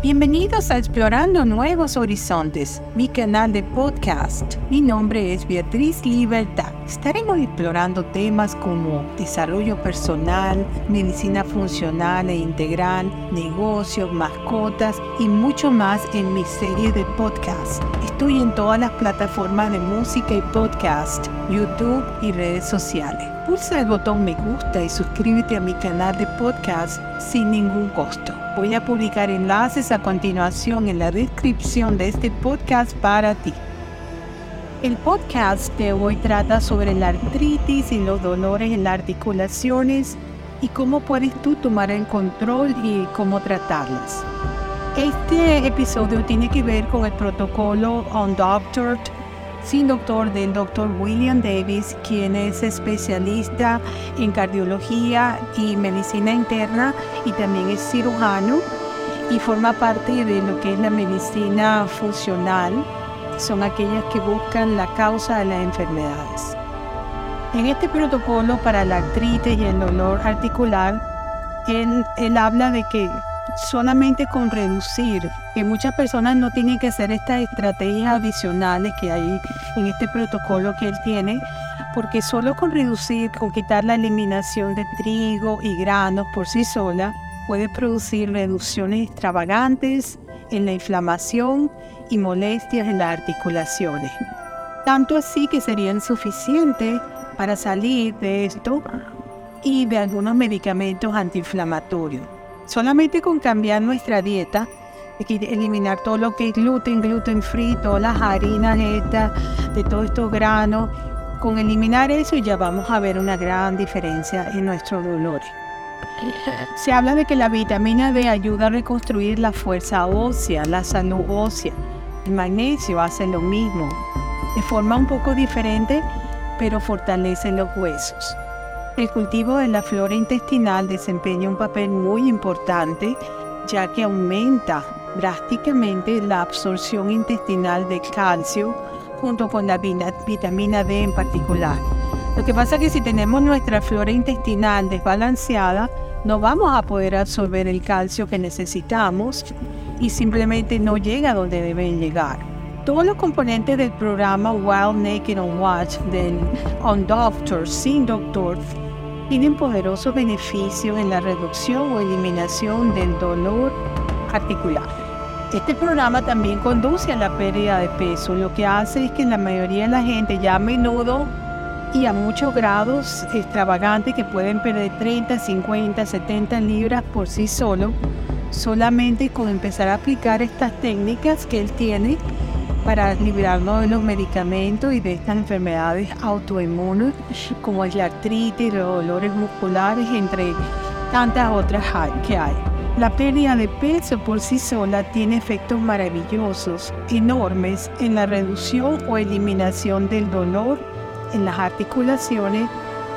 Bienvenidos a Explorando Nuevos Horizontes, mi canal de podcast. Mi nombre es Beatriz Libertad. Estaremos explorando temas como desarrollo personal, medicina funcional e integral, negocios, mascotas y mucho más en mi serie de podcast. Estoy en todas las plataformas de música y podcast, YouTube y redes sociales. Pulsa el botón me gusta y suscríbete a mi canal de podcast sin ningún costo. Voy a publicar enlaces a continuación en la descripción de este podcast para ti. El podcast de hoy trata sobre la artritis y los dolores en las articulaciones y cómo puedes tú tomar el control y cómo tratarlas. Este episodio tiene que ver con el protocolo Undoctored sin doctor del doctor William Davis, quien es especialista en cardiología y medicina interna y también es cirujano y forma parte de lo que es la medicina funcional. Son aquellas que buscan la causa de las enfermedades. En este protocolo para la artritis y el dolor articular, él, habla de que solamente con reducir, que muchas personas no tienen que hacer estas estrategias adicionales que hay en este protocolo que él tiene, porque solo con reducir, con quitar la eliminación de trigo y granos por sí sola, puede producir reducciones extravagantes en la inflamación y molestias en las articulaciones. Tanto así que serían suficientes para salir de esto y de algunos medicamentos antiinflamatorios. Solamente con cambiar nuestra dieta, eliminar todo lo que es gluten, gluten free, todas las harinas estas, de todos estos granos, con eliminar eso ya vamos a ver una gran diferencia en nuestros dolores. Se habla de que la vitamina D ayuda a reconstruir la fuerza ósea, la salud ósea. El magnesio hace lo mismo, de forma un poco diferente, pero fortalece los huesos. El cultivo de la flora intestinal desempeña un papel muy importante ya que aumenta drásticamente la absorción intestinal de calcio junto con la vitamina D en particular. Lo que pasa es que si tenemos nuestra flora intestinal desbalanceada, no vamos a poder absorber el calcio que necesitamos y simplemente no llega donde deben llegar. Todos los componentes del programa Wild Naked on Watch del On Doctor, sin doctor, tienen poderosos beneficios en la reducción o eliminación del dolor articular. Este programa también conduce a la pérdida de peso, lo que hace es que la mayoría de la gente ya a menudo y a muchos grados extravagantes que pueden perder 30, 50, 70 libras por sí solo, solamente con empezar a aplicar estas técnicas que él tiene para librarnos de los medicamentos y de estas enfermedades autoinmunes como la artritis, los dolores musculares, entre tantas otras que hay. La pérdida de peso por sí sola tiene efectos maravillosos, enormes en la reducción o eliminación del dolor en las articulaciones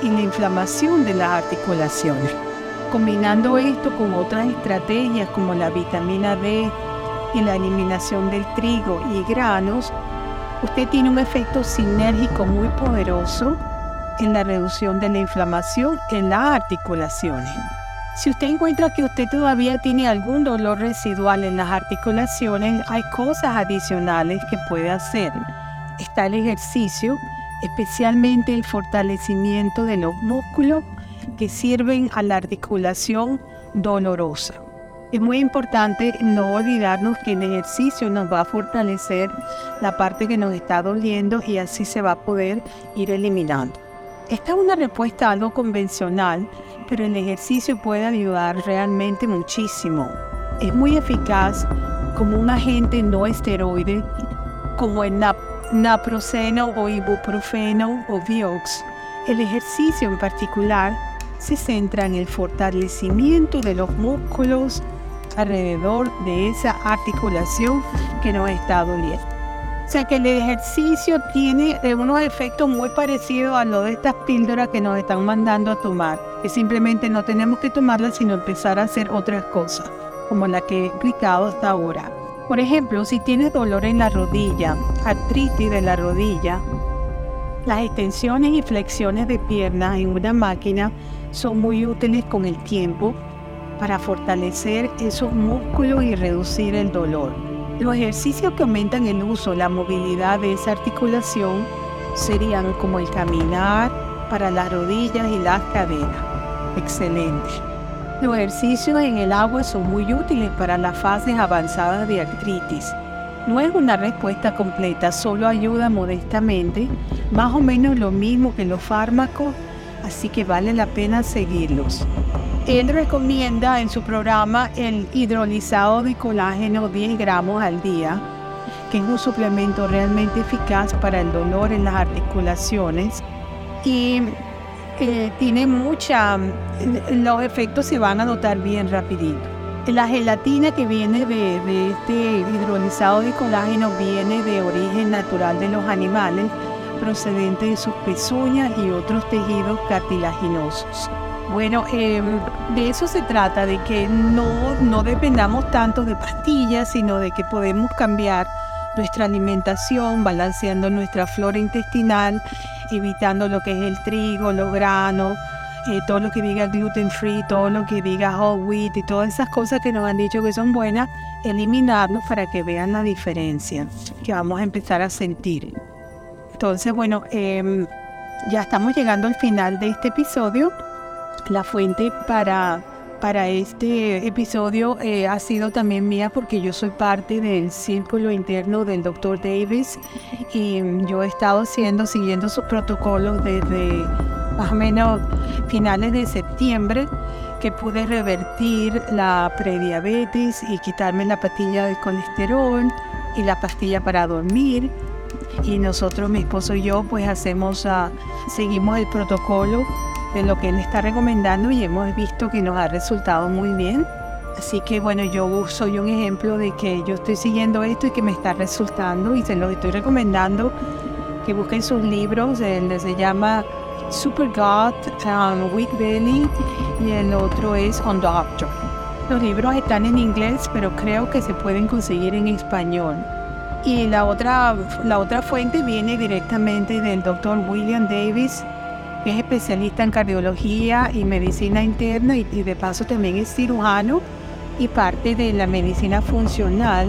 y la inflamación de las articulaciones. Combinando esto con otras estrategias como la vitamina D, y la eliminación del trigo y granos, usted tiene un efecto sinérgico muy poderoso en la reducción de la inflamación en las articulaciones. Si usted encuentra que usted todavía tiene algún dolor residual en las articulaciones, hay cosas adicionales que puede hacer. Está el ejercicio, especialmente el fortalecimiento de los músculos que sirven a la articulación dolorosa. Es muy importante no olvidarnos que el ejercicio nos va a fortalecer la parte que nos está doliendo y así se va a poder ir eliminando. Esta es una respuesta algo convencional, pero el ejercicio puede ayudar realmente muchísimo. Es muy eficaz como un agente no esteroide, como el naproxeno o ibuprofeno o Vioxx. El ejercicio en particular se centra en el fortalecimiento de los músculos alrededor de esa articulación que nos está doliendo. O sea que el ejercicio tiene unos efectos muy parecidos a lo de estas píldoras que nos están mandando a tomar, que simplemente no tenemos que tomarlas sino empezar a hacer otras cosas, como la que he explicado hasta ahora. Por ejemplo, si tienes dolor en la rodilla, artritis de la rodilla, las extensiones y flexiones de piernas en una máquina son muy útiles con el tiempo para fortalecer esos músculos y reducir el dolor. Los ejercicios que aumentan el uso, la movilidad de esa articulación serían como el caminar para las rodillas y las caderas. Excelente. Los ejercicios en el agua son muy útiles para las fases avanzadas de artritis. No es una respuesta completa, solo ayuda modestamente, más o menos lo mismo que los fármacos, así que vale la pena seguirlos. Él recomienda en su programa el hidrolizado de colágeno 10 gramos al día, que es un suplemento realmente eficaz para el dolor en las articulaciones y tiene mucha, los efectos se van a notar bien rapidito. La gelatina que viene de, de este hidrolizado de colágeno viene de origen natural de los animales, procedente de sus pezuñas y otros tejidos cartilaginosos. Bueno, em, de eso se trata, de que no, no dependamos tanto de pastillas, sino de que podemos cambiar nuestra alimentación, balanceando nuestra flora intestinal, evitando lo que es el trigo, los granos, eh, todo lo que diga gluten free, todo lo que diga whole wheat y todas esas cosas que nos han dicho que son buenas, eliminarlos para que vean la diferencia que vamos a empezar a sentir. Entonces, bueno, em, ya estamos llegando al final de este episodio. La fuente para, para este episodio eh, ha sido también mía porque yo soy parte del círculo interno del Dr. Davis y yo he estado haciendo, siguiendo sus protocolos desde más o menos finales de septiembre que pude revertir la prediabetes y quitarme la pastilla de colesterol y la pastilla para dormir y nosotros, mi esposo y yo, pues hacemos, uh, seguimos el protocolo de lo que él está recomendando y hemos visto que nos ha resultado muy bien. Así que bueno, yo soy un ejemplo de que yo estoy siguiendo esto y que me está resultando y se los estoy recomendando que busquen sus libros. El se llama Super God, um, Weak Belly y el otro es On Doctor. Los libros están en inglés, pero creo que se pueden conseguir en español. Y la otra, la otra fuente viene directamente del doctor William Davis, es especialista en cardiología y medicina interna y, de paso también es cirujano y parte de la medicina funcional,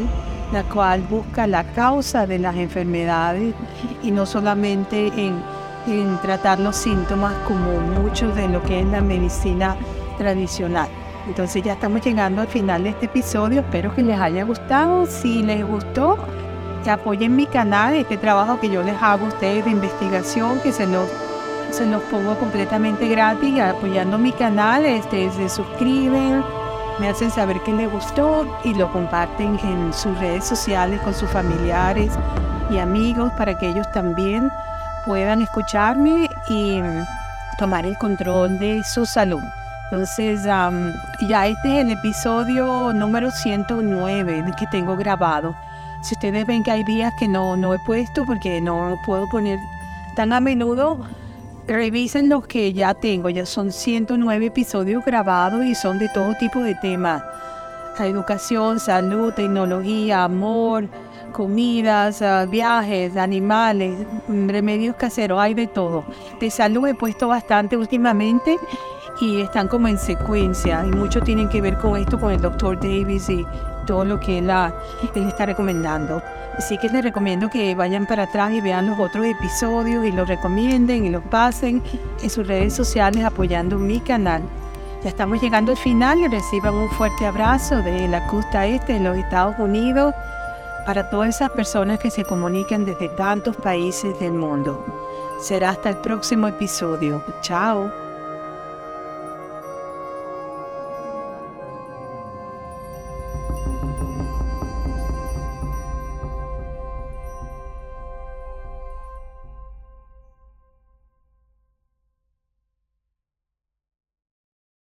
la cual busca la causa de las enfermedades y no solamente en, tratar los síntomas como mucho de lo que es la medicina tradicional. Entonces ya estamos llegando al final de este episodio, espero que les haya gustado, si les gustó, que apoyen mi canal, este trabajo que yo les hago a ustedes de investigación, que se los, se los pongo completamente gratis, apoyando mi canal, este, se suscriben, me hacen saber que les gustó y lo comparten en sus redes sociales con sus familiares y amigos para que ellos también puedan escucharme y tomar el control de su salud. Entonces, ya este es el episodio número 109 que tengo grabado. Si ustedes ven que hay días que no, no he puesto porque no puedo poner tan a menudo, revisen los que ya tengo. Ya son 109 episodios grabados y son de todo tipo de temas. Educación, salud, tecnología, amor, comidas, ah, viajes, animales, remedios caseros, hay de todo. De salud he puesto bastante últimamente y están como en secuencia y mucho tienen que ver con esto, con el doctor Davis y todo lo que él, él está recomendando. Así que les recomiendo que vayan para atrás y vean los otros episodios y los recomienden y los pasen en sus redes sociales apoyando mi canal. Ya estamos llegando al final y reciban un fuerte abrazo de la costa este de los Estados Unidos para todas esas personas que se comunican desde tantos países del mundo. Será hasta el próximo episodio. Chao.